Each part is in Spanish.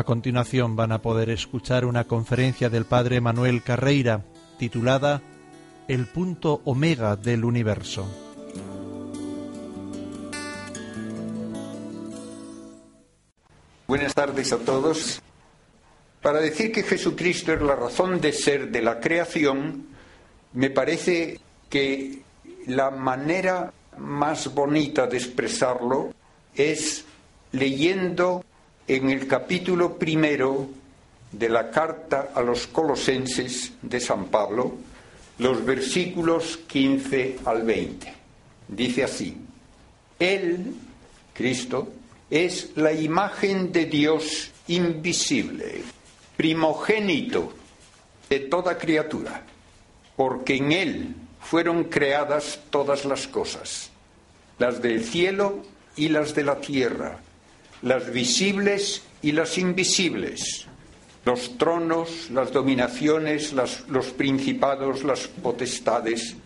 A continuación van a poder escuchar una conferencia del padre Manuel Carreira titulada El punto omega del universo. Buenas tardes a todos. Para decir que Jesucristo es la razón de ser de la creación, me parece que la manera más bonita de expresarlo es leyendo en el capítulo primero de la carta a los colosenses de San Pablo, los versículos 15 al 20. Dice así, Él, Cristo, es la imagen de Dios invisible, primogénito de toda criatura, porque en Él fueron creadas todas las cosas, las del cielo y las de la tierra, las visibles y las invisibles, los tronos, las dominaciones, los principados, las potestades,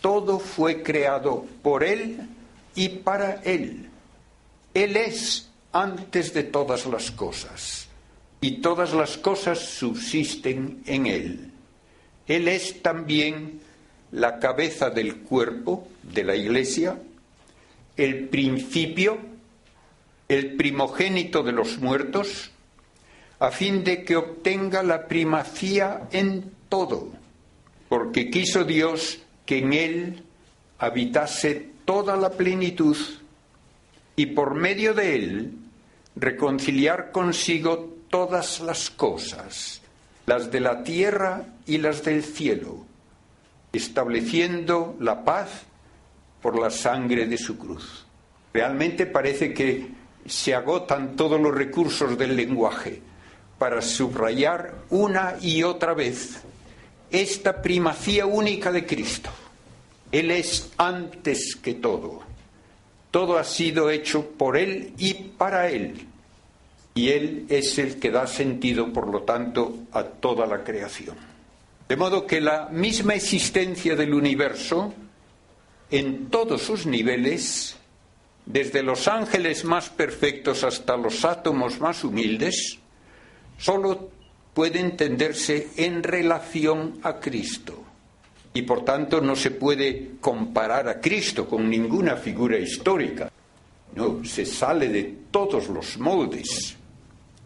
todo fue creado por Él y para Él. Él es antes de todas las cosas y todas las cosas subsisten en Él. Él es también la cabeza del cuerpo de la Iglesia, el principio, el primogénito de los muertos, a fin de que obtenga la primacía en todo, porque quiso Dios que en él habitase toda la plenitud y por medio de él reconciliar consigo todas las cosas, las de la tierra y las del cielo, estableciendo la paz por la sangre de su cruz. Realmente parece que se agotan todos los recursos del lenguaje para subrayar una y otra vez esta primacía única de Cristo. Él es antes que todo. Todo ha sido hecho por Él y para Él. Y Él es el que da sentido, por lo tanto, a toda la creación. De modo que la misma existencia del universo, en todos sus niveles, desde los ángeles más perfectos hasta los átomos más humildes, solo puede entenderse en relación a Cristo. Y por tanto no se puede comparar a Cristo con ninguna figura histórica. No, se sale de todos los moldes.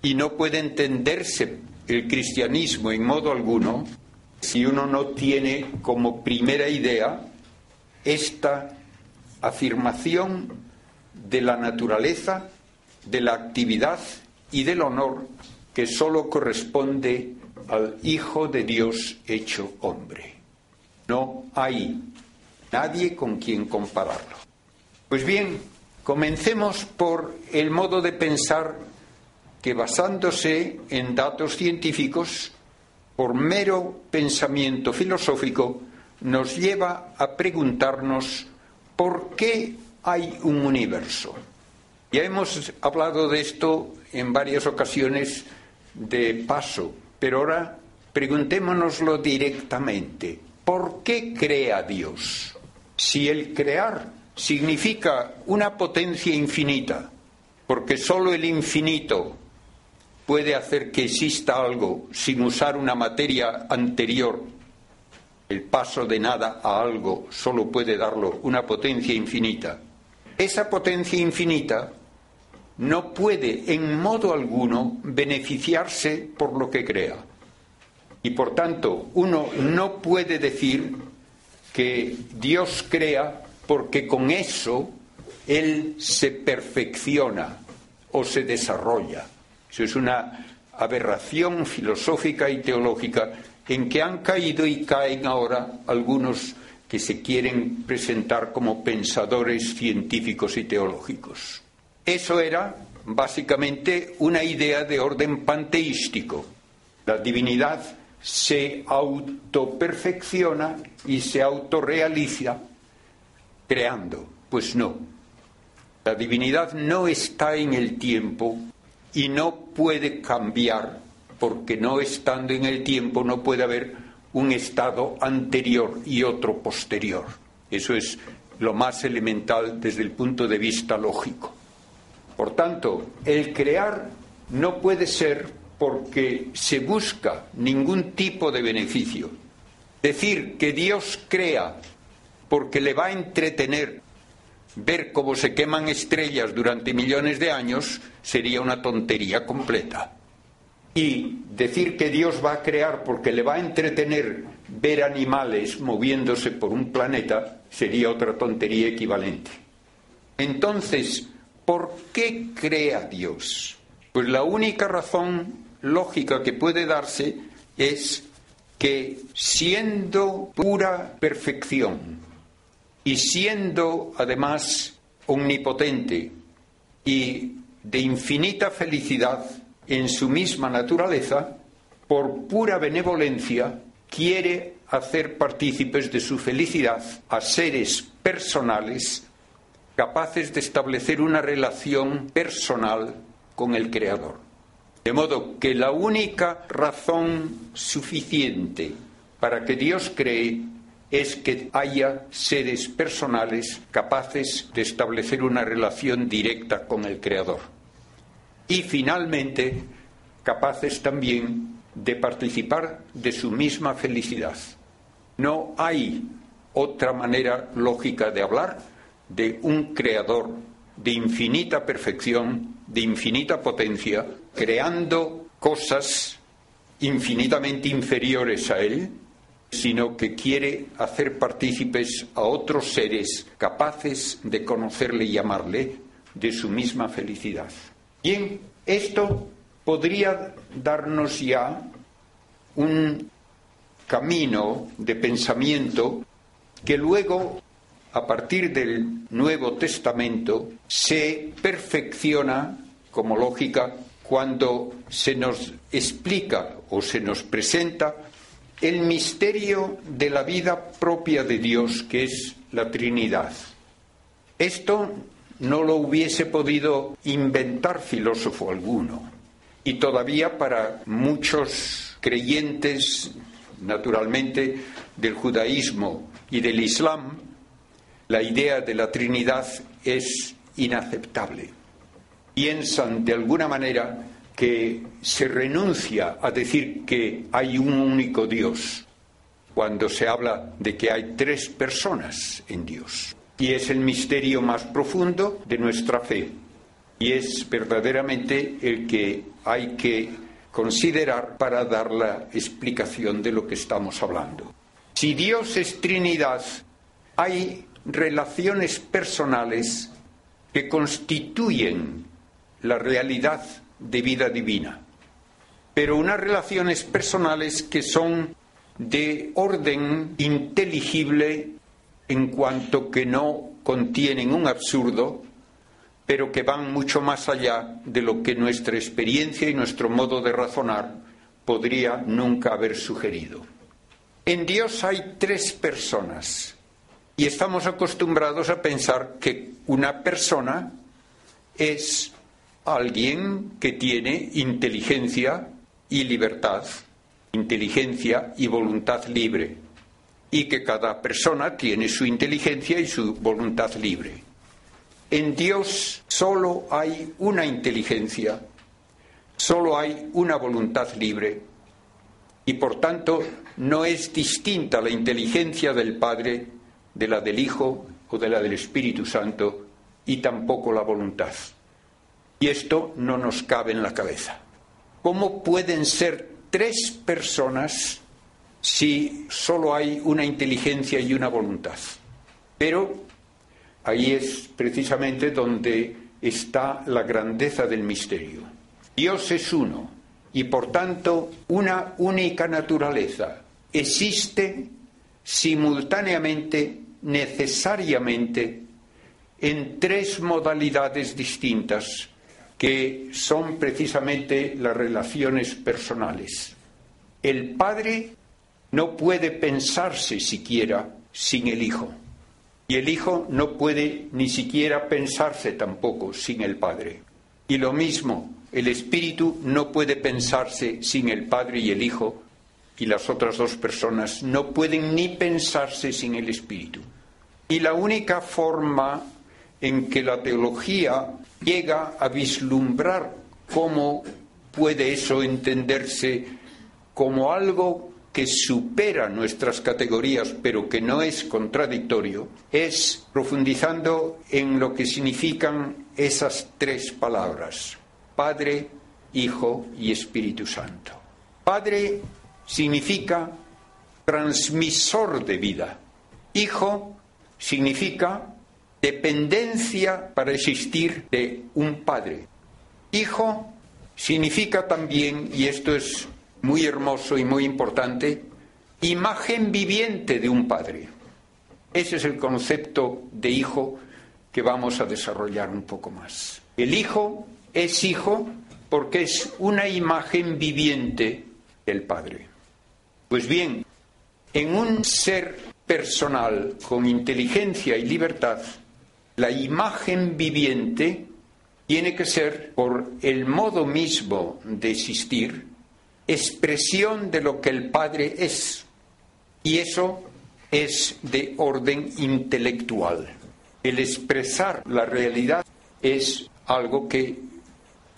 Y no puede entenderse el cristianismo en modo alguno si uno no tiene como primera idea esta afirmación de la naturaleza, de la actividad y del honor que sólo corresponde al Hijo de Dios hecho hombre. No hay nadie con quien compararlo. Pues bien, comencemos por el modo de pensar que basándose en datos científicos, por mero pensamiento filosófico, nos lleva a preguntarnos por qué hay un universo. Ya hemos hablado de esto en varias ocasiones de paso, pero ahora preguntémonoslo directamente. ¿Por qué crea Dios? Si el crear significa una potencia infinita, porque sólo el infinito puede hacer que exista algo sin usar una materia anterior, el paso de nada a algo solo puede darlo una potencia infinita. Esa potencia infinita no puede en modo alguno beneficiarse por lo que crea. Y por tanto, uno no puede decir que Dios crea porque con eso Él se perfecciona o se desarrolla. Eso es una aberración filosófica y teológica en que han caído y caen ahora algunos que se quieren presentar como pensadores científicos y teológicos. Eso era básicamente una idea de orden panteístico. La divinidad se autoperfecciona y se autorrealiza creando. Pues no. La divinidad no está en el tiempo y no puede cambiar porque no estando en el tiempo no puede haber un estado anterior y otro posterior. Eso es lo más elemental desde el punto de vista lógico. Por tanto, el crear no puede ser porque se busca ningún tipo de beneficio. Decir que Dios crea porque le va a entretener ver cómo se queman estrellas durante millones de años sería una tontería completa. Y decir que Dios va a crear porque le va a entretener ver animales moviéndose por un planeta sería otra tontería equivalente. Entonces, ¿por qué crea Dios? Pues la única razón lógica que puede darse es que siendo pura perfección y siendo además omnipotente y de infinita felicidad en su misma naturaleza, por pura benevolencia, quiere hacer partícipes de su felicidad a seres personales capaces de establecer una relación personal con el Creador. De modo que la única razón suficiente para que Dios cree es que haya seres personales capaces de establecer una relación directa con el Creador. Y finalmente, capaces también de participar de su misma felicidad. No hay otra manera lógica de hablar de un creador de infinita perfección, de infinita potencia, creando cosas infinitamente inferiores a él, sino que quiere hacer partícipes a otros seres capaces de conocerle y amarle de su misma felicidad. Bien, esto podría darnos ya un camino de pensamiento que luego, a partir del Nuevo Testamento, se perfecciona como lógica cuando se nos explica o se nos presenta el misterio de la vida propia de Dios, que es la Trinidad. Esto no lo hubiese podido inventar filósofo alguno. Y todavía para muchos creyentes, naturalmente, del judaísmo y del islam, la idea de la Trinidad es inaceptable. Piensan de alguna manera que se renuncia a decir que hay un único Dios cuando se habla de que hay tres personas en Dios. Y es el misterio más profundo de nuestra fe. Y es verdaderamente el que hay que considerar para dar la explicación de lo que estamos hablando. Si Dios es Trinidad, hay relaciones personales que constituyen la realidad de vida divina, pero unas relaciones personales que son de orden inteligible en cuanto que no contienen un absurdo, pero que van mucho más allá de lo que nuestra experiencia y nuestro modo de razonar podría nunca haber sugerido. En Dios hay tres personas y estamos acostumbrados a pensar que una persona es alguien que tiene inteligencia y libertad, inteligencia y voluntad libre, y que cada persona tiene su inteligencia y su voluntad libre. En Dios solo hay una inteligencia, solo hay una voluntad libre, y por tanto no es distinta la inteligencia del Padre de la del Hijo o de la del Espíritu Santo, y tampoco la voluntad. Y esto no nos cabe en la cabeza. ¿Cómo pueden ser tres personas si solo hay una inteligencia y una voluntad? Pero ahí es precisamente donde está la grandeza del misterio. Dios es uno y por tanto una única naturaleza. Existe simultáneamente, necesariamente, en tres modalidades distintas que son precisamente las relaciones personales. El padre no puede pensarse siquiera sin el hijo. Y el hijo no puede ni siquiera pensarse tampoco sin el padre. Y lo mismo, el espíritu no puede pensarse sin el padre y el hijo. Y las otras dos personas no pueden ni pensarse sin el espíritu. Y la única forma en que la teología llega a vislumbrar cómo puede eso entenderse como algo que supera nuestras categorías, pero que no es contradictorio, es profundizando en lo que significan esas tres palabras, Padre, Hijo y Espíritu Santo. Padre significa transmisor de vida. Hijo significa dependencia para existir de un padre. Hijo significa también, y esto es muy hermoso y muy importante, imagen viviente de un padre. Ese es el concepto de hijo que vamos a desarrollar un poco más. El hijo es hijo porque es una imagen viviente del padre. Pues bien, en un ser personal con inteligencia y libertad, la imagen viviente tiene que ser, por el modo mismo de existir, expresión de lo que el Padre es. Y eso es de orden intelectual. El expresar la realidad es algo que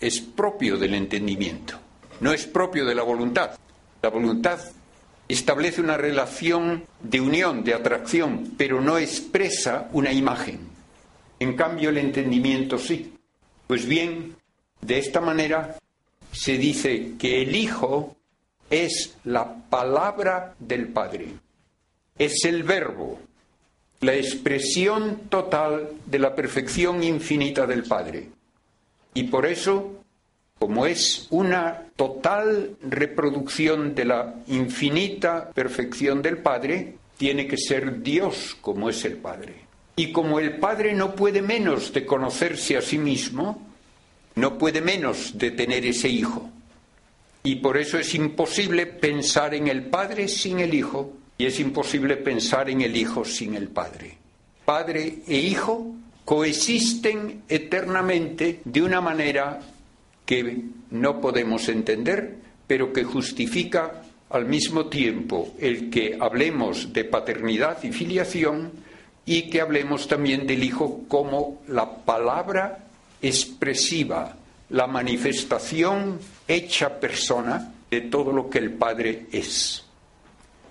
es propio del entendimiento, no es propio de la voluntad. La voluntad establece una relación de unión, de atracción, pero no expresa una imagen. En cambio, el entendimiento sí. Pues bien, de esta manera se dice que el Hijo es la palabra del Padre, es el verbo, la expresión total de la perfección infinita del Padre. Y por eso, como es una total reproducción de la infinita perfección del Padre, tiene que ser Dios como es el Padre. Y como el Padre no puede menos de conocerse a sí mismo, no puede menos de tener ese Hijo. Y por eso es imposible pensar en el Padre sin el Hijo y es imposible pensar en el Hijo sin el Padre. Padre e Hijo coexisten eternamente de una manera que no podemos entender, pero que justifica al mismo tiempo el que hablemos de paternidad y filiación y que hablemos también del Hijo como la palabra expresiva, la manifestación hecha persona de todo lo que el Padre es.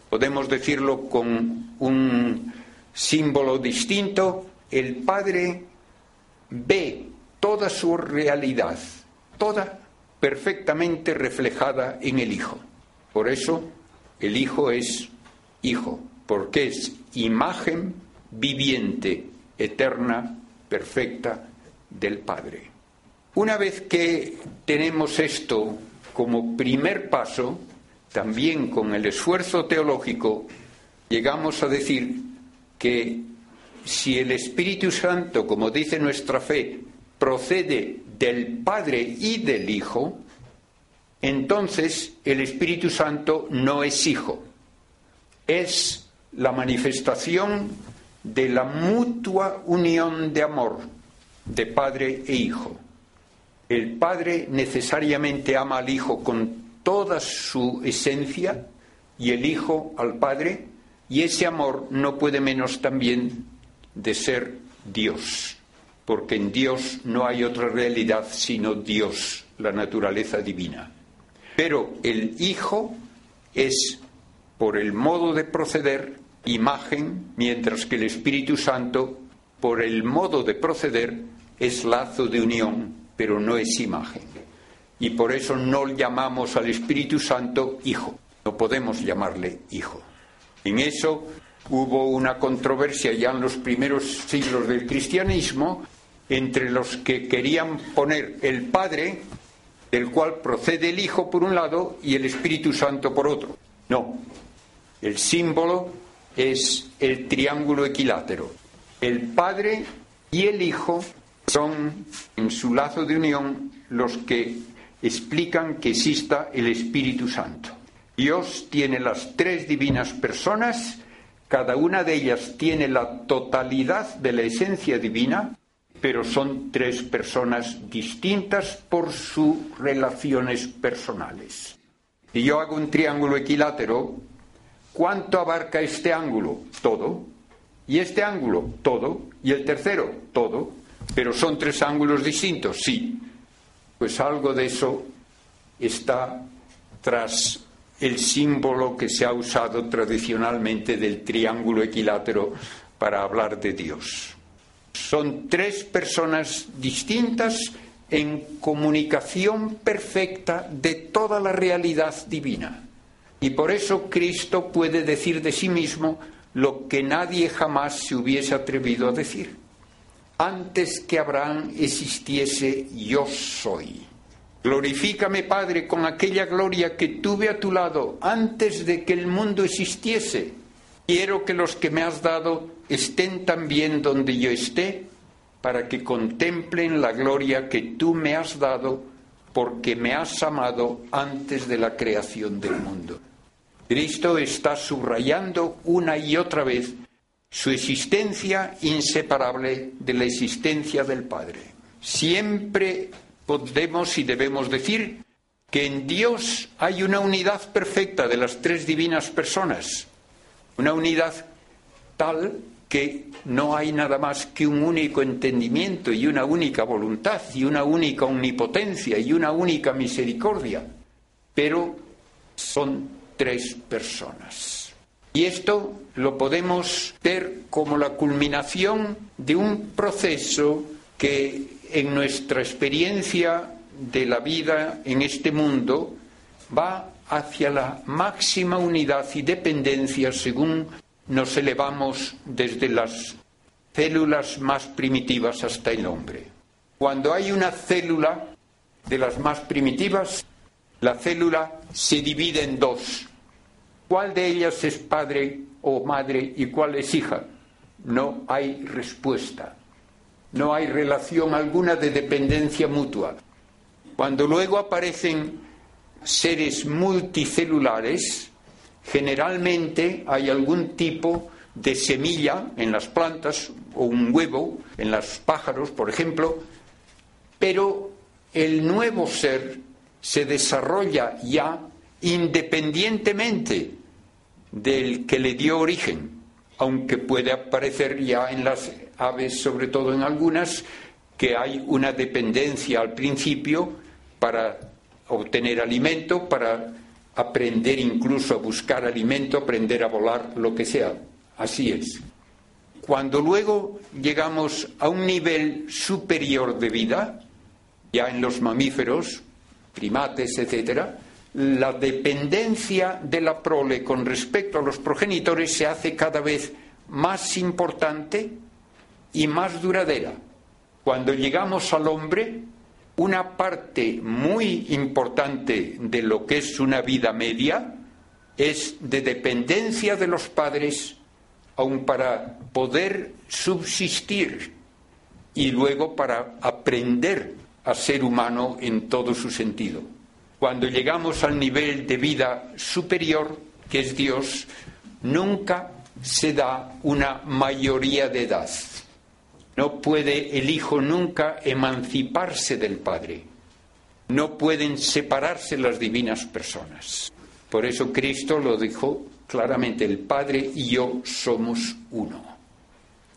Podemos decirlo con un símbolo distinto, el Padre ve toda su realidad, toda perfectamente reflejada en el Hijo. Por eso el Hijo es Hijo, porque es imagen viviente, eterna, perfecta del Padre. Una vez que tenemos esto como primer paso, también con el esfuerzo teológico, llegamos a decir que si el Espíritu Santo, como dice nuestra fe, procede del Padre y del Hijo, entonces el Espíritu Santo no es Hijo, es la manifestación de la mutua unión de amor de padre e hijo. El padre necesariamente ama al hijo con toda su esencia y el hijo al padre, y ese amor no puede menos también de ser Dios, porque en Dios no hay otra realidad sino Dios, la naturaleza divina. Pero el hijo es, por el modo de proceder, imagen, mientras que el Espíritu Santo, por el modo de proceder, es lazo de unión, pero no es imagen. Y por eso no llamamos al Espíritu Santo Hijo, no podemos llamarle Hijo. En eso hubo una controversia ya en los primeros siglos del cristianismo entre los que querían poner el Padre, del cual procede el Hijo por un lado, y el Espíritu Santo por otro. No, el símbolo es el triángulo equilátero. El Padre y el Hijo son, en su lazo de unión, los que explican que exista el Espíritu Santo. Dios tiene las tres divinas personas, cada una de ellas tiene la totalidad de la esencia divina, pero son tres personas distintas por sus relaciones personales. Si yo hago un triángulo equilátero, ¿Cuánto abarca este ángulo? Todo. Y este ángulo, todo. Y el tercero, todo. Pero son tres ángulos distintos, sí. Pues algo de eso está tras el símbolo que se ha usado tradicionalmente del triángulo equilátero para hablar de Dios. Son tres personas distintas en comunicación perfecta de toda la realidad divina. Y por eso Cristo puede decir de sí mismo lo que nadie jamás se hubiese atrevido a decir. Antes que Abraham existiese, yo soy. Glorifícame, Padre, con aquella gloria que tuve a tu lado antes de que el mundo existiese. Quiero que los que me has dado estén también donde yo esté, para que contemplen la gloria que tú me has dado, porque me has amado antes de la creación del mundo. Cristo está subrayando una y otra vez su existencia inseparable de la existencia del Padre. Siempre podemos y debemos decir que en Dios hay una unidad perfecta de las tres divinas personas, una unidad tal que no hay nada más que un único entendimiento y una única voluntad y una única omnipotencia y una única misericordia, pero son tres personas. Y esto lo podemos ver como la culminación de un proceso que en nuestra experiencia de la vida en este mundo va hacia la máxima unidad y dependencia según nos elevamos desde las células más primitivas hasta el hombre. Cuando hay una célula de las más primitivas, la célula se divide en dos. ¿Cuál de ellas es padre o madre y cuál es hija? No hay respuesta. No hay relación alguna de dependencia mutua. Cuando luego aparecen seres multicelulares, generalmente hay algún tipo de semilla en las plantas o un huevo en los pájaros, por ejemplo, pero el nuevo ser se desarrolla ya independientemente del que le dio origen, aunque puede aparecer ya en las aves, sobre todo en algunas, que hay una dependencia al principio para obtener alimento, para aprender incluso a buscar alimento, aprender a volar, lo que sea. Así es. Cuando luego llegamos a un nivel superior de vida, ya en los mamíferos, primates, etcétera, la dependencia de la prole con respecto a los progenitores se hace cada vez más importante y más duradera. Cuando llegamos al hombre, una parte muy importante de lo que es una vida media es de dependencia de los padres, aun para poder subsistir y luego para aprender a ser humano en todo su sentido. Cuando llegamos al nivel de vida superior, que es Dios, nunca se da una mayoría de edad. No puede el Hijo nunca emanciparse del Padre. No pueden separarse las divinas personas. Por eso Cristo lo dijo claramente, el Padre y yo somos uno.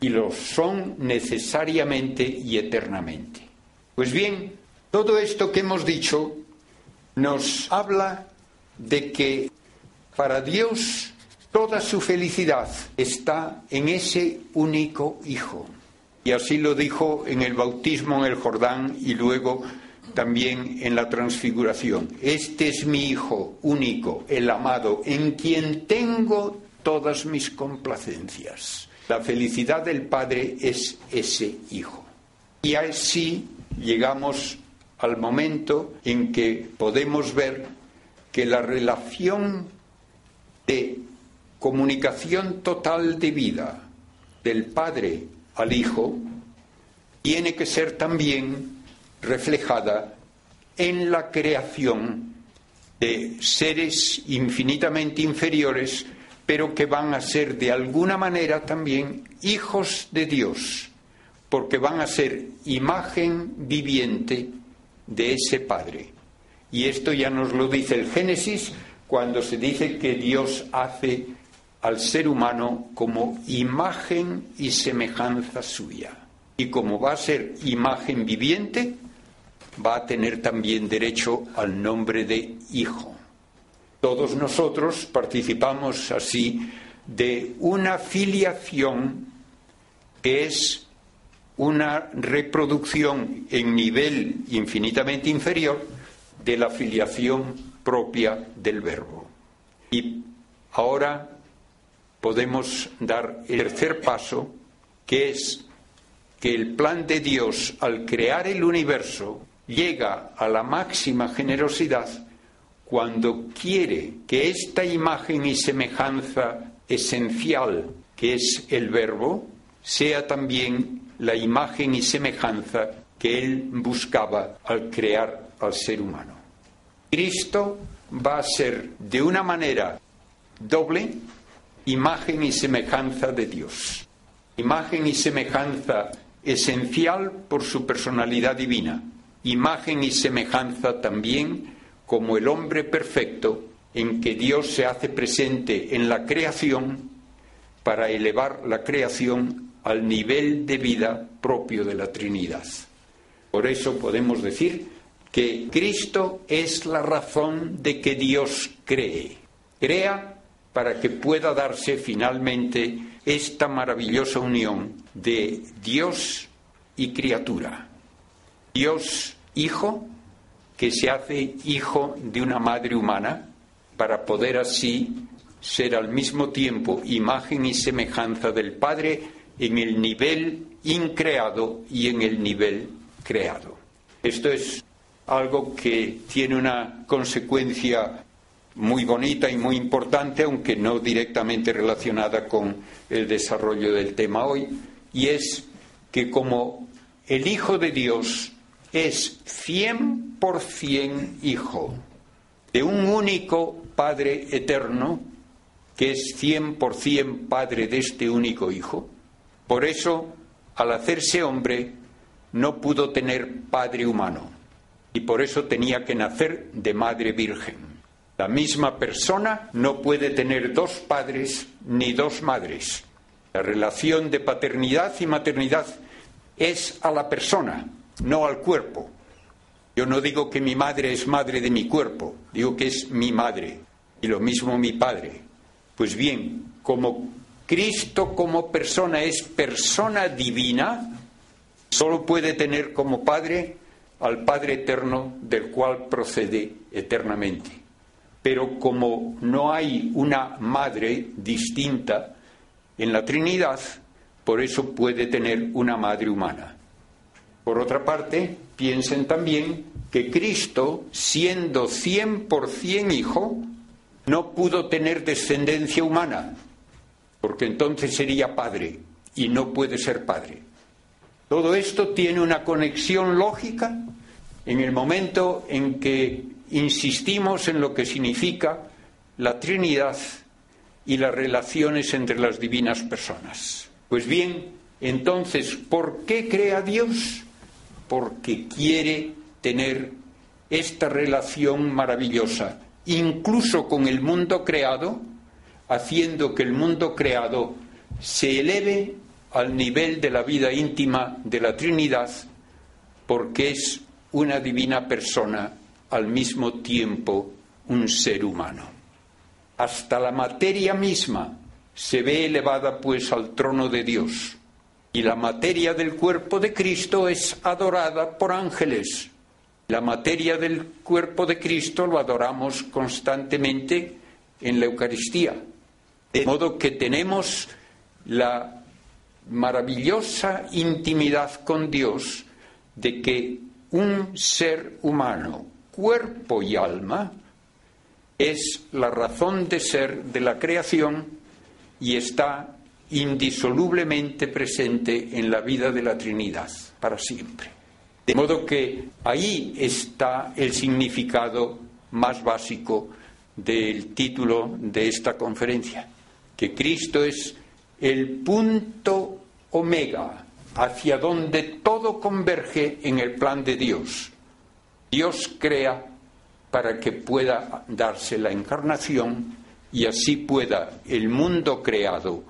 Y lo son necesariamente y eternamente. Pues bien, todo esto que hemos dicho nos habla de que para Dios toda su felicidad está en ese único Hijo. Y así lo dijo en el bautismo en el Jordán y luego también en la transfiguración. Este es mi Hijo único, el amado, en quien tengo todas mis complacencias. La felicidad del Padre es ese Hijo. Y así llegamos al momento en que podemos ver que la relación de comunicación total de vida del Padre al Hijo tiene que ser también reflejada en la creación de seres infinitamente inferiores, pero que van a ser de alguna manera también hijos de Dios, porque van a ser imagen viviente de ese Padre. Y esto ya nos lo dice el Génesis cuando se dice que Dios hace al ser humano como imagen y semejanza suya. Y como va a ser imagen viviente, va a tener también derecho al nombre de hijo. Todos nosotros participamos así de una filiación que es una reproducción en nivel infinitamente inferior de la filiación propia del verbo. Y ahora podemos dar el tercer paso, que es que el plan de Dios al crear el universo llega a la máxima generosidad cuando quiere que esta imagen y semejanza esencial, que es el verbo, sea también la imagen y semejanza que él buscaba al crear al ser humano. Cristo va a ser de una manera doble imagen y semejanza de Dios. Imagen y semejanza esencial por su personalidad divina. Imagen y semejanza también como el hombre perfecto en que Dios se hace presente en la creación para elevar la creación al nivel de vida propio de la Trinidad. Por eso podemos decir que Cristo es la razón de que Dios cree. Crea para que pueda darse finalmente esta maravillosa unión de Dios y criatura. Dios Hijo, que se hace hijo de una madre humana, para poder así ser al mismo tiempo imagen y semejanza del Padre en el nivel increado y en el nivel creado. Esto es algo que tiene una consecuencia muy bonita y muy importante, aunque no directamente relacionada con el desarrollo del tema hoy, y es que como el Hijo de Dios es cien por cien Hijo de un único Padre eterno, que es cien por cien Padre de este único Hijo, por eso, al hacerse hombre, no pudo tener padre humano y por eso tenía que nacer de madre virgen. La misma persona no puede tener dos padres ni dos madres. La relación de paternidad y maternidad es a la persona, no al cuerpo. Yo no digo que mi madre es madre de mi cuerpo, digo que es mi madre y lo mismo mi padre. Pues bien, como Cristo como persona es persona divina, solo puede tener como Padre al Padre eterno del cual procede eternamente. Pero como no hay una madre distinta en la Trinidad, por eso puede tener una madre humana. Por otra parte, piensen también que Cristo, siendo 100% hijo, no pudo tener descendencia humana, porque entonces sería padre y no puede ser padre. Todo esto tiene una conexión lógica en el momento en que insistimos en lo que significa la Trinidad y las relaciones entre las divinas personas. Pues bien, entonces, ¿por qué crea Dios? Porque quiere tener esta relación maravillosa, incluso con el mundo creado, haciendo que el mundo creado se eleve al nivel de la vida íntima de la Trinidad, porque es una divina persona al mismo tiempo un ser humano. Hasta la materia misma se ve elevada pues al trono de Dios, y la materia del cuerpo de Cristo es adorada por ángeles. La materia del cuerpo de Cristo lo adoramos constantemente en la Eucaristía. De modo que tenemos la maravillosa intimidad con Dios de que un ser humano, cuerpo y alma, es la razón de ser de la creación y está indisolublemente presente en la vida de la Trinidad para siempre. De modo que ahí está el significado más básico del título de esta conferencia que Cristo es el punto omega hacia donde todo converge en el plan de Dios. Dios crea para que pueda darse la encarnación y así pueda el mundo creado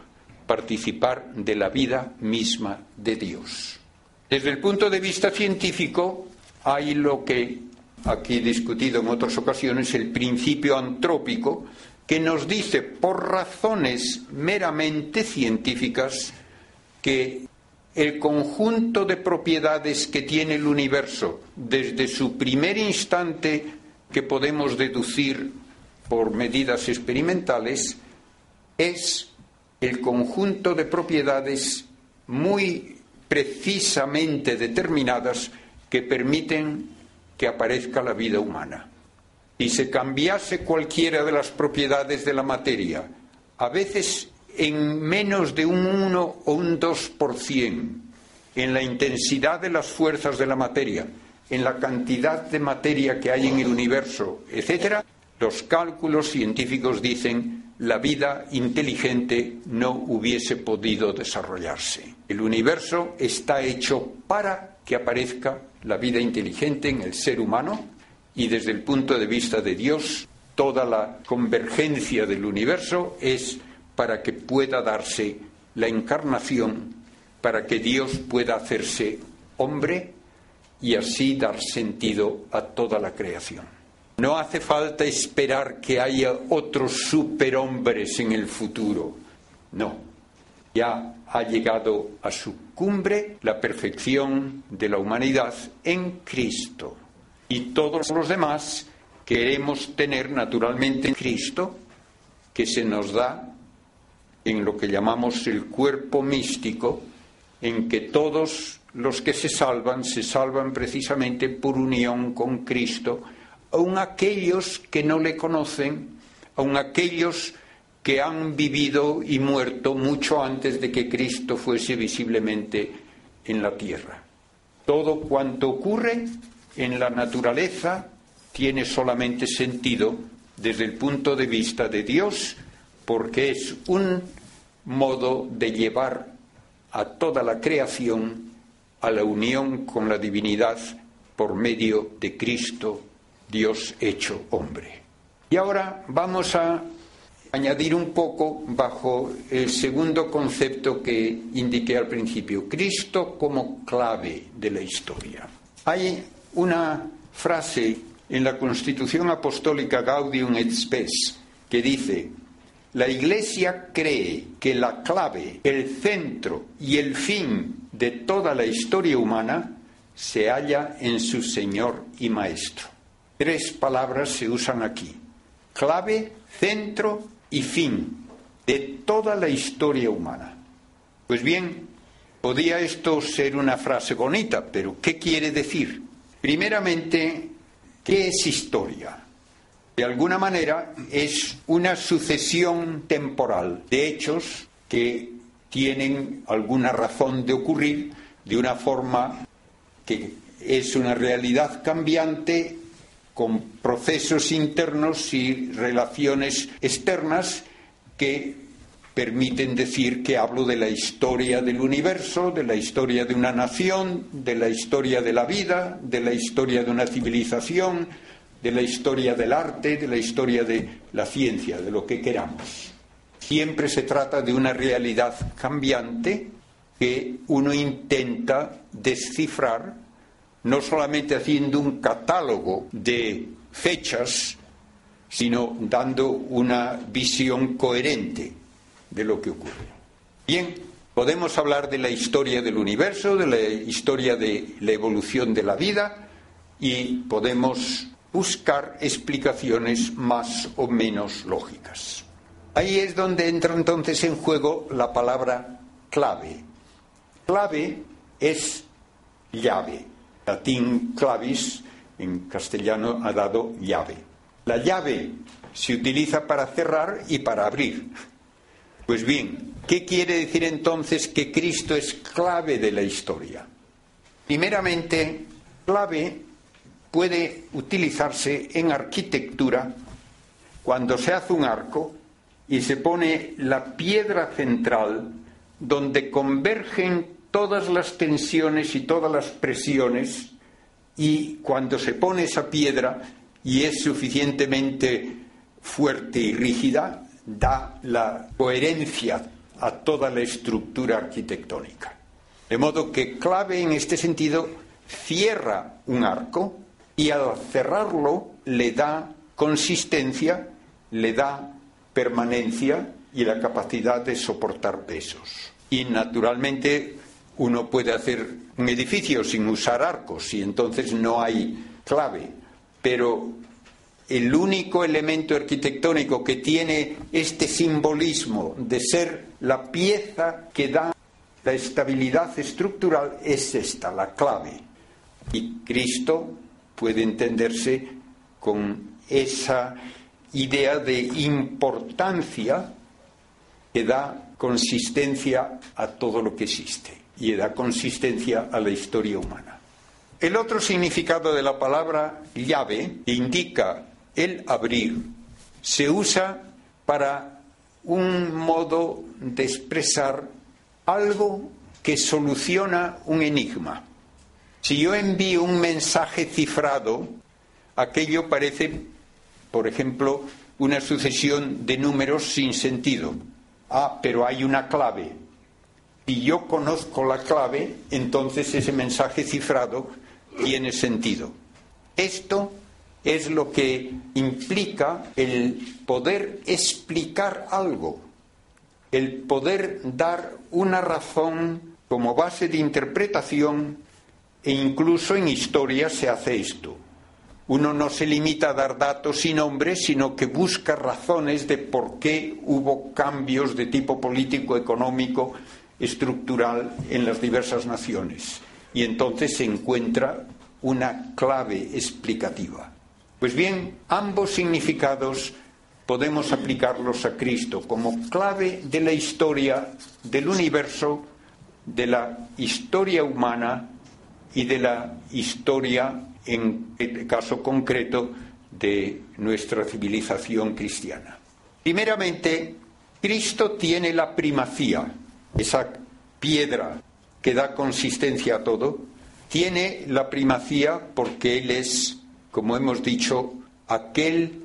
participar de la vida misma de Dios. Desde el punto de vista científico, hay lo que aquí discutido en otras ocasiones, el principio antrópico, que nos dice por razones meramente científicas que el conjunto de propiedades que tiene el universo desde su primer instante que podemos deducir por medidas experimentales es el conjunto de propiedades muy precisamente determinadas que permiten que aparezca la vida humana. Si se cambiase cualquiera de las propiedades de la materia, a veces en menos de un 1 o un 2%, en la intensidad de las fuerzas de la materia, en la cantidad de materia que hay en el universo, etc., los cálculos científicos dicen la vida inteligente no hubiese podido desarrollarse. El universo está hecho para que aparezca la vida inteligente en el ser humano y desde el punto de vista de Dios, toda la convergencia del universo es para que pueda darse la encarnación, para que Dios pueda hacerse hombre y así dar sentido a toda la creación. No hace falta esperar que haya otros superhombres en el futuro. No. Ya ha llegado a su cumbre la perfección de la humanidad en Cristo. Y todos los demás queremos tener naturalmente en Cristo, que se nos da en lo que llamamos el cuerpo místico, en que todos los que se salvan se salvan precisamente por unión con Cristo, aun aquellos que no le conocen, aun aquellos que han vivido y muerto mucho antes de que Cristo fuese visiblemente en la tierra. Todo cuanto ocurre en la naturaleza tiene solamente sentido desde el punto de vista de Dios, porque es un modo de llevar a toda la creación a la unión con la divinidad por medio de Cristo, Dios hecho hombre. Y ahora vamos a añadir un poco bajo el segundo concepto que indiqué al principio, Cristo como clave de la historia. Hay una frase en la Constitución Apostólica Gaudium et Spes que dice, la Iglesia cree que la clave, el centro y el fin de toda la historia humana se halla en su Señor y Maestro. Tres palabras se usan aquí. Clave, centro y fin de toda la historia humana. Pues bien, podía esto ser una frase bonita, pero ¿qué quiere decir? Primeramente, ¿qué es historia? de alguna manera es una sucesión temporal de hechos que tienen alguna razón de ocurrir de una forma que es una realidad cambiante con procesos internos y relaciones externas que permiten decir que hablo de la historia del universo, de la historia de una nación, de la historia de la vida, de la historia de una civilización, de la historia del arte, de la historia de la ciencia, de lo que queramos. Siempre se trata de una realidad cambiante que uno intenta descifrar, no solamente haciendo un catálogo de fechas, sino dando una visión coherente de lo que ocurre. Bien, podemos hablar de la historia del universo, de la historia de la evolución de la vida y podemos buscar explicaciones más o menos lógicas. Ahí es donde entra entonces en juego la palabra clave. Clave es llave. Latín clavis en castellano ha dado llave. La llave se utiliza para cerrar y para abrir. Pues bien, ¿qué quiere decir entonces que Cristo es clave de la historia? Primeramente, clave puede utilizarse en arquitectura cuando se hace un arco y se pone la piedra central donde convergen todas las tensiones y todas las presiones y cuando se pone esa piedra y es suficientemente fuerte y rígida, da la coherencia a toda la estructura arquitectónica. De modo que clave en este sentido cierra un arco y al cerrarlo le da consistencia, le da permanencia y la capacidad de soportar pesos. Y naturalmente uno puede hacer un edificio sin usar arcos y entonces no hay clave, pero el único elemento arquitectónico que tiene este simbolismo de ser la pieza que da la estabilidad estructural es esta, la clave. Y Cristo puede entenderse con esa idea de importancia que da consistencia a todo lo que existe y da consistencia a la historia humana. El otro significado de la palabra llave indica el abrir. Se usa para un modo de expresar algo que soluciona un enigma. Si yo envío un mensaje cifrado, aquello parece, por ejemplo, una sucesión de números sin sentido. Ah, pero hay una clave. Si yo conozco la clave, entonces ese mensaje cifrado tiene sentido. Esto es lo que implica el poder explicar algo, el poder dar una razón como base de interpretación e incluso en historia se hace esto. Uno no se limita a dar datos y nombres, sino que busca razones de por qué hubo cambios de tipo político, económico, estructural en las diversas naciones. Y entonces se encuentra una clave explicativa. Pues bien, ambos significados podemos aplicarlos a Cristo como clave de la historia del universo, de la historia humana y de la historia, en el caso concreto, de nuestra civilización cristiana. Primeramente, Cristo tiene la primacía, esa piedra que da consistencia a todo, tiene la primacía porque Él es, como hemos dicho, aquel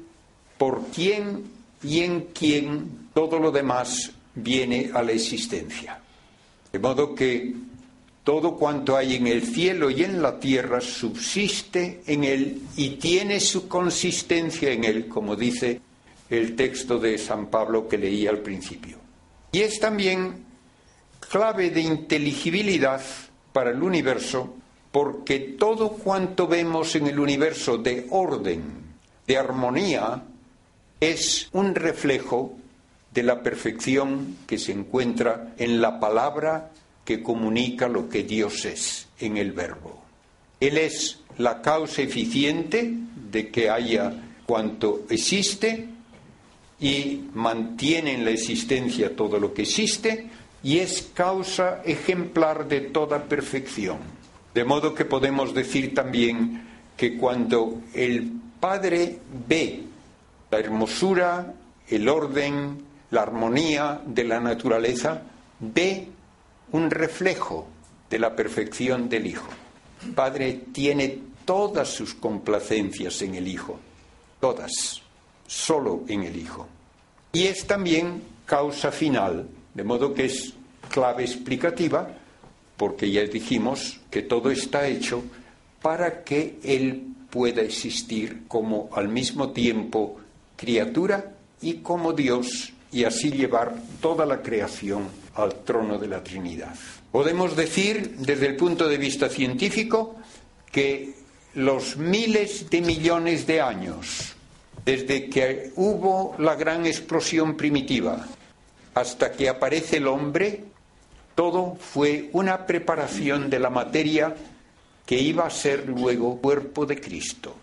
por quien y en quien todo lo demás viene a la existencia. De modo que todo cuanto hay en el cielo y en la tierra subsiste en Él y tiene su consistencia en Él, como dice el texto de San Pablo que leí al principio. Y es también clave de inteligibilidad para el universo porque todo cuanto vemos en el universo de orden, de armonía, es un reflejo de la perfección que se encuentra en la palabra que comunica lo que Dios es, en el verbo. Él es la causa eficiente de que haya cuanto existe y mantiene en la existencia todo lo que existe y es causa ejemplar de toda perfección. De modo que podemos decir también que cuando el Padre ve la hermosura, el orden, la armonía de la naturaleza, ve un reflejo de la perfección del Hijo. El Padre tiene todas sus complacencias en el Hijo, todas, solo en el Hijo. Y es también causa final, de modo que es clave explicativa, porque ya dijimos que todo está hecho para que Él pueda existir como al mismo tiempo criatura y como Dios y así llevar toda la creación al trono de la Trinidad. Podemos decir, desde el punto de vista científico, que los miles de millones de años desde que hubo la gran explosión primitiva hasta que aparece el hombre, todo fue una preparación de la materia que iba a ser luego cuerpo de Cristo,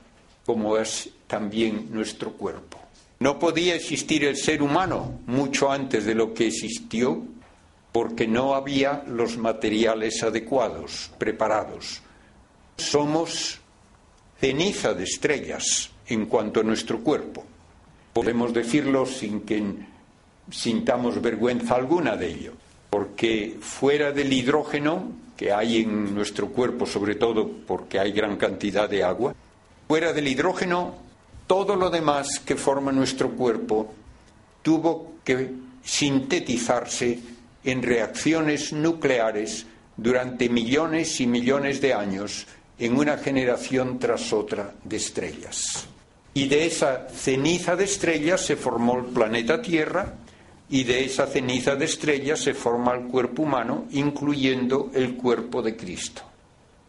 como es también nuestro cuerpo. No podía existir el ser humano mucho antes de lo que existió porque no había los materiales adecuados, preparados. Somos ceniza de estrellas en cuanto a nuestro cuerpo. Podemos decirlo sin que sintamos vergüenza alguna de ello porque fuera del hidrógeno que hay en nuestro cuerpo, sobre todo porque hay gran cantidad de agua, fuera del hidrógeno, todo lo demás que forma nuestro cuerpo tuvo que sintetizarse en reacciones nucleares durante millones y millones de años en una generación tras otra de estrellas. Y de esa ceniza de estrellas se formó el planeta Tierra y de esa ceniza de estrellas se forma el cuerpo humano, incluyendo el cuerpo de Cristo.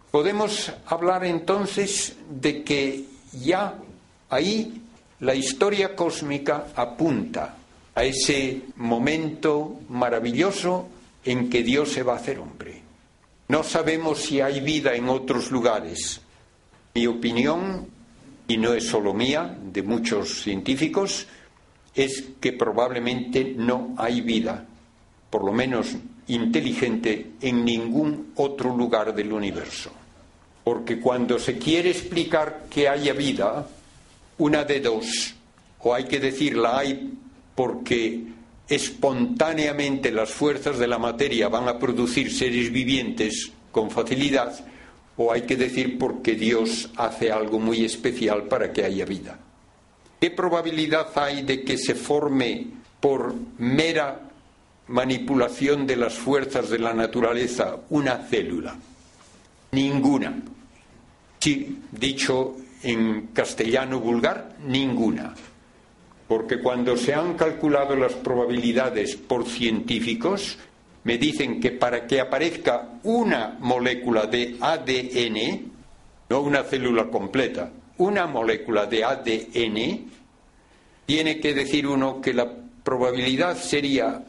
Podemos hablar entonces de que ya ahí la historia cósmica apunta a ese momento maravilloso en que Dios se va a hacer hombre. No sabemos si hay vida en otros lugares. Mi opinión, y no es solo mía, de muchos científicos, es que probablemente no hay vida, por lo menos inteligente, en ningún otro lugar del universo. Porque cuando se quiere explicar que haya vida, una de dos, o hay que decir la hay porque espontáneamente las fuerzas de la materia van a producir seres vivientes con facilidad, o hay que decir porque Dios hace algo muy especial para que haya vida. ¿Qué probabilidad hay de que se forme por mera manipulación de las fuerzas de la naturaleza una célula? Ninguna. Sí, dicho en castellano vulgar, ninguna porque cuando se han calculado las probabilidades por científicos, me dicen que para que aparezca una molécula de ADN, no una célula completa, una molécula de ADN, tiene que decir uno que la probabilidad sería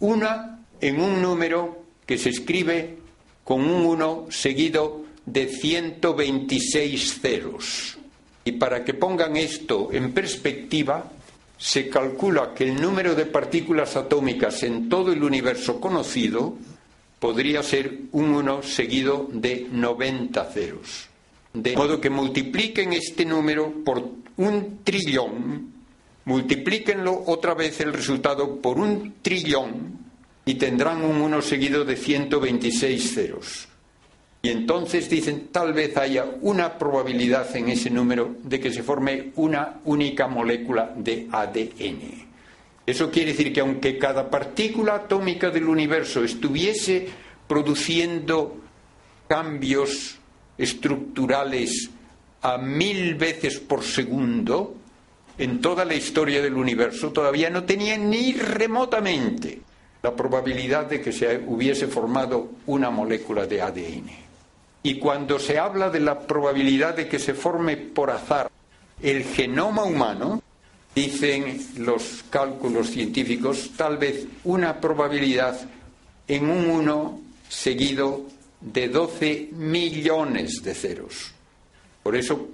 una en un número que se escribe con un 1 seguido de 126 ceros. Y para que pongan esto en perspectiva, se calcula que el número de partículas atómicas en todo el universo conocido podría ser un 1 seguido de 90 ceros. De modo que multipliquen este número por un trillón, multiplíquenlo otra vez el resultado por un trillón y tendrán un 1 seguido de 126 ceros. Y entonces dicen, tal vez haya una probabilidad en ese número de que se forme una única molécula de ADN. Eso quiere decir que aunque cada partícula atómica del universo estuviese produciendo cambios estructurales a mil veces por segundo, en toda la historia del universo todavía no tenía ni remotamente la probabilidad de que se hubiese formado una molécula de ADN. Y cuando se habla de la probabilidad de que se forme por azar el genoma humano, dicen los cálculos científicos, tal vez una probabilidad en un 1 seguido de 12 millones de ceros. Por eso,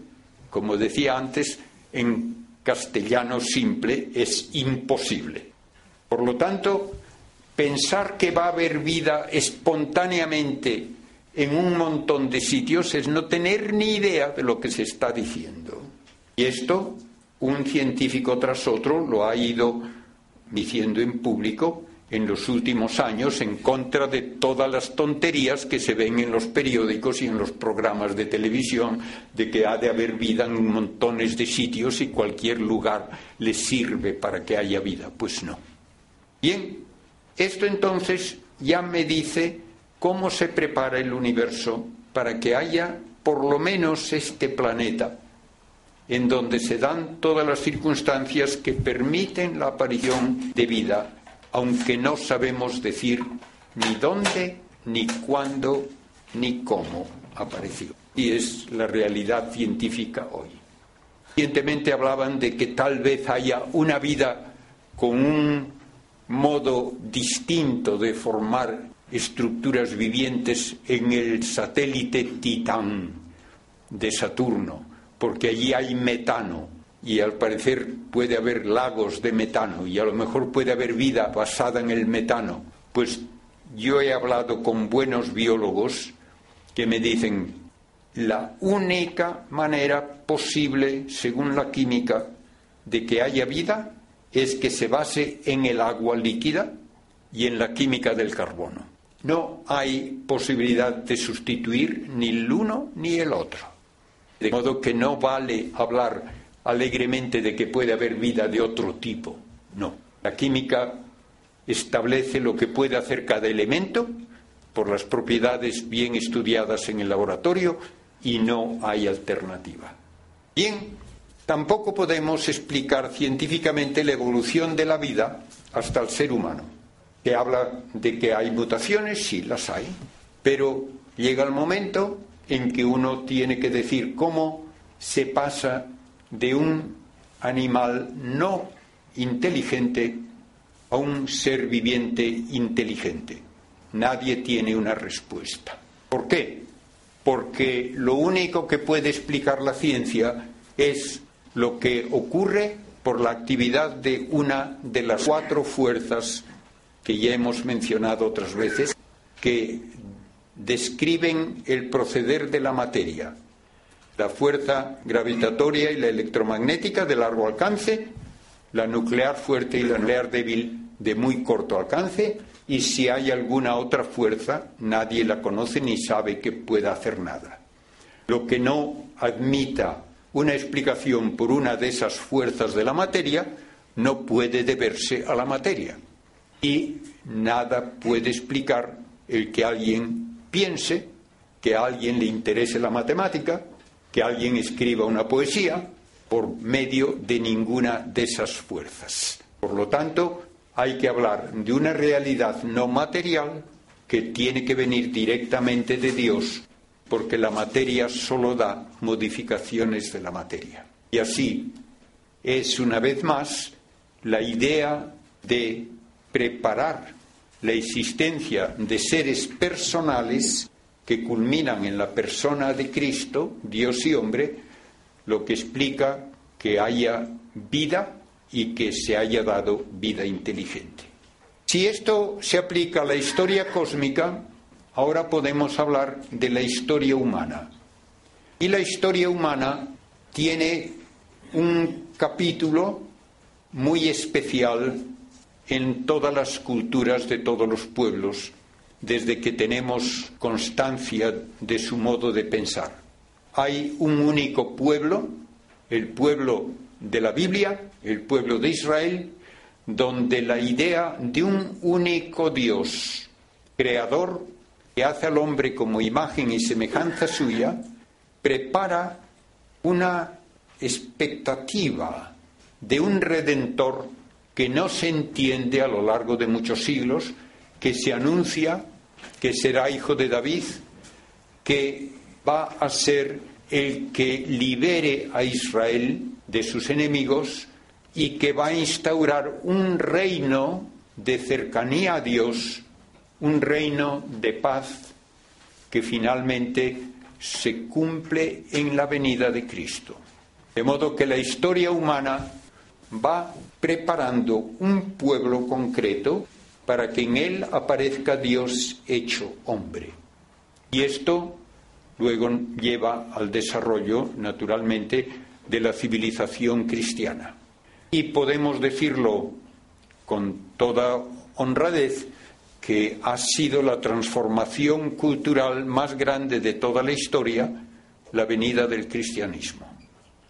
como decía antes, en castellano simple es imposible. Por lo tanto, pensar que va a haber vida espontáneamente en un montón de sitios es no tener ni idea de lo que se está diciendo. Y esto un científico tras otro lo ha ido diciendo en público en los últimos años en contra de todas las tonterías que se ven en los periódicos y en los programas de televisión de que ha de haber vida en montones de sitios y cualquier lugar le sirve para que haya vida. Pues no. Bien, esto entonces ya me dice cómo se prepara el universo para que haya por lo menos este planeta, en donde se dan todas las circunstancias que permiten la aparición de vida, aunque no sabemos decir ni dónde, ni cuándo, ni cómo apareció. Y es la realidad científica hoy. Recientemente hablaban de que tal vez haya una vida con un modo distinto de formar estructuras vivientes en el satélite Titán de Saturno, porque allí hay metano y al parecer puede haber lagos de metano y a lo mejor puede haber vida basada en el metano. Pues yo he hablado con buenos biólogos que me dicen la única manera posible, según la química, de que haya vida es que se base en el agua líquida y en la química del carbono. No hay posibilidad de sustituir ni el uno ni el otro. De modo que no vale hablar alegremente de que puede haber vida de otro tipo. No. La química establece lo que puede hacer cada elemento por las propiedades bien estudiadas en el laboratorio y no hay alternativa. Bien, tampoco podemos explicar científicamente la evolución de la vida hasta el ser humano. Que habla de que hay mutaciones, sí, las hay, pero llega el momento en que uno tiene que decir cómo se pasa de un animal no inteligente a un ser viviente inteligente. Nadie tiene una respuesta. ¿Por qué? Porque lo único que puede explicar la ciencia es lo que ocurre por la actividad de una de las cuatro fuerzas que ya hemos mencionado otras veces, que describen el proceder de la materia, la fuerza gravitatoria y la electromagnética de largo alcance, la nuclear fuerte y la nuclear débil de muy corto alcance, y si hay alguna otra fuerza, nadie la conoce ni sabe que pueda hacer nada. Lo que no admita una explicación por una de esas fuerzas de la materia no puede deberse a la materia. Y nada puede explicar el que alguien piense, que a alguien le interese la matemática, que alguien escriba una poesía por medio de ninguna de esas fuerzas. Por lo tanto, hay que hablar de una realidad no material que tiene que venir directamente de Dios porque la materia solo da modificaciones de la materia. Y así es una vez más la idea de preparar la existencia de seres personales que culminan en la persona de Cristo, Dios y hombre, lo que explica que haya vida y que se haya dado vida inteligente. Si esto se aplica a la historia cósmica, Ahora podemos hablar de la historia humana. Y la historia humana tiene un capítulo muy especial en todas las culturas de todos los pueblos, desde que tenemos constancia de su modo de pensar. Hay un único pueblo, el pueblo de la Biblia, el pueblo de Israel, donde la idea de un único Dios, creador que hace al hombre como imagen y semejanza suya, prepara una expectativa de un redentor que no se entiende a lo largo de muchos siglos, que se anuncia que será hijo de David, que va a ser el que libere a Israel de sus enemigos y que va a instaurar un reino de cercanía a Dios un reino de paz que finalmente se cumple en la venida de Cristo. De modo que la historia humana va preparando un pueblo concreto para que en él aparezca Dios hecho hombre. Y esto luego lleva al desarrollo, naturalmente, de la civilización cristiana. Y podemos decirlo con toda honradez, que ha sido la transformación cultural más grande de toda la historia, la venida del cristianismo,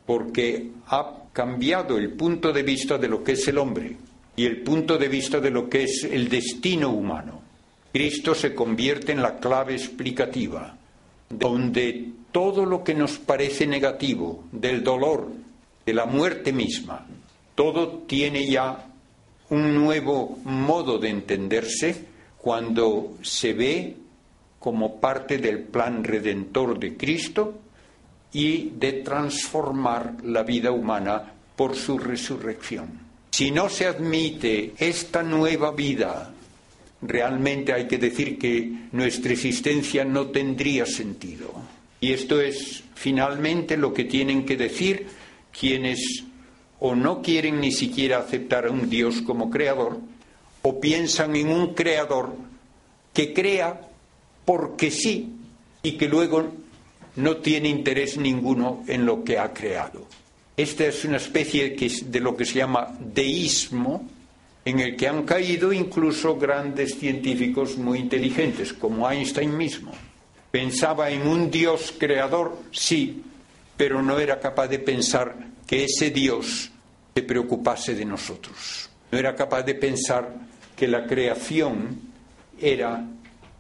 porque ha cambiado el punto de vista de lo que es el hombre y el punto de vista de lo que es el destino humano. Cristo se convierte en la clave explicativa, donde todo lo que nos parece negativo, del dolor, de la muerte misma, todo tiene ya un nuevo modo de entenderse cuando se ve como parte del plan redentor de Cristo y de transformar la vida humana por su resurrección. Si no se admite esta nueva vida, realmente hay que decir que nuestra existencia no tendría sentido. Y esto es finalmente lo que tienen que decir quienes o no quieren ni siquiera aceptar a un Dios como creador, o piensan en un creador que crea porque sí y que luego no tiene interés ninguno en lo que ha creado. Esta es una especie de lo que se llama deísmo, en el que han caído incluso grandes científicos muy inteligentes, como Einstein mismo. Pensaba en un Dios creador, sí, pero no era capaz de pensar que ese Dios se preocupase de nosotros. No era capaz de pensar que la creación era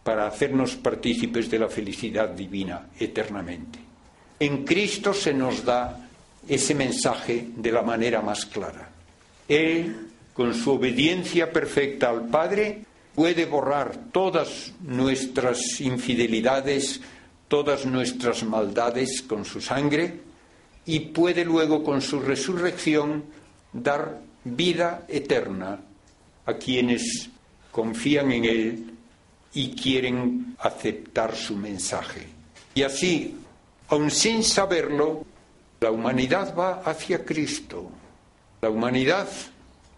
para hacernos partícipes de la felicidad divina eternamente. En Cristo se nos da ese mensaje de la manera más clara. Él, con su obediencia perfecta al Padre, puede borrar todas nuestras infidelidades, todas nuestras maldades con su sangre y puede luego con su resurrección dar vida eterna a quienes confían en Él y quieren aceptar su mensaje. Y así, aun sin saberlo, la humanidad va hacia Cristo. La humanidad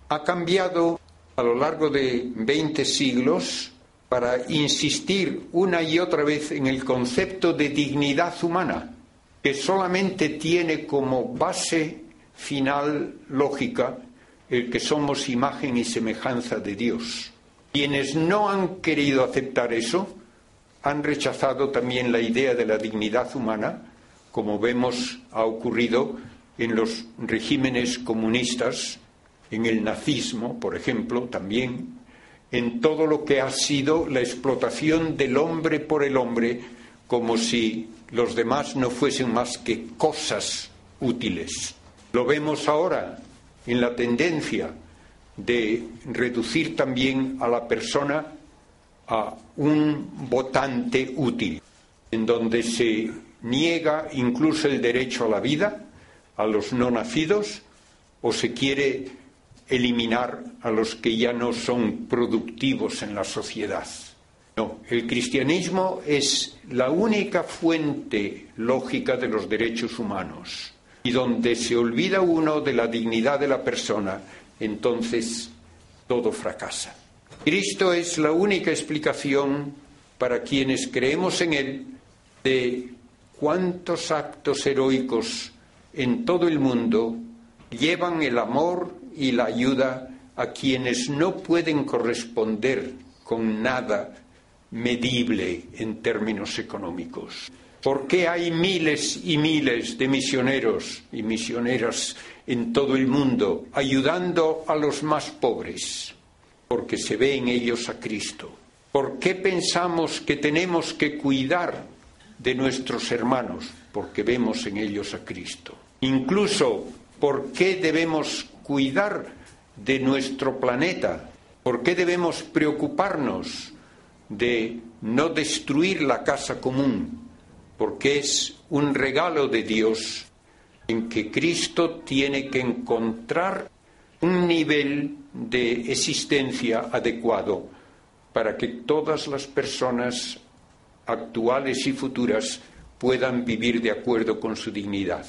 ha cambiado a lo largo de 20 siglos para insistir una y otra vez en el concepto de dignidad humana, que solamente tiene como base final lógica el que somos imagen y semejanza de Dios. Quienes no han querido aceptar eso han rechazado también la idea de la dignidad humana, como vemos ha ocurrido en los regímenes comunistas, en el nazismo, por ejemplo, también, en todo lo que ha sido la explotación del hombre por el hombre, como si los demás no fuesen más que cosas útiles. Lo vemos ahora en la tendencia de reducir también a la persona a un votante útil, en donde se niega incluso el derecho a la vida a los no nacidos o se quiere eliminar a los que ya no son productivos en la sociedad. No, el cristianismo es la única fuente lógica de los derechos humanos y donde se olvida uno de la dignidad de la persona, entonces todo fracasa. Cristo es la única explicación para quienes creemos en Él de cuántos actos heroicos en todo el mundo llevan el amor y la ayuda a quienes no pueden corresponder con nada medible en términos económicos. ¿Por qué hay miles y miles de misioneros y misioneras en todo el mundo ayudando a los más pobres? Porque se ve en ellos a Cristo. ¿Por qué pensamos que tenemos que cuidar de nuestros hermanos? Porque vemos en ellos a Cristo. Incluso, ¿por qué debemos cuidar de nuestro planeta? ¿Por qué debemos preocuparnos de no destruir la casa común? Porque es un regalo de Dios en que Cristo tiene que encontrar un nivel de existencia adecuado para que todas las personas actuales y futuras puedan vivir de acuerdo con su dignidad.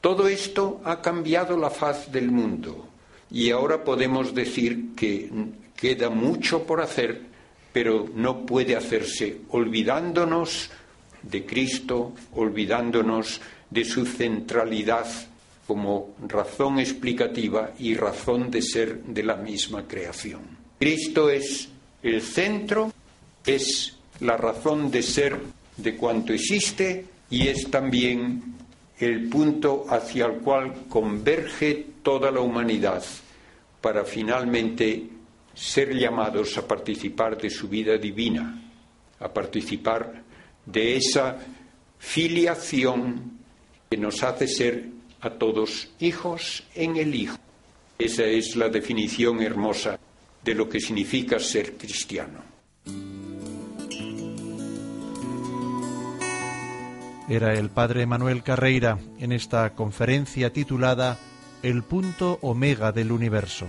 Todo esto ha cambiado la faz del mundo y ahora podemos decir que queda mucho por hacer, pero no puede hacerse olvidándonos de Cristo, olvidándonos de su centralidad como razón explicativa y razón de ser de la misma creación. Cristo es el centro, es la razón de ser de cuanto existe y es también el punto hacia el cual converge toda la humanidad para finalmente ser llamados a participar de su vida divina, a participar de esa filiación que nos hace ser a todos hijos en el Hijo. Esa es la definición hermosa de lo que significa ser cristiano. Era el padre Manuel Carreira en esta conferencia titulada El punto omega del universo.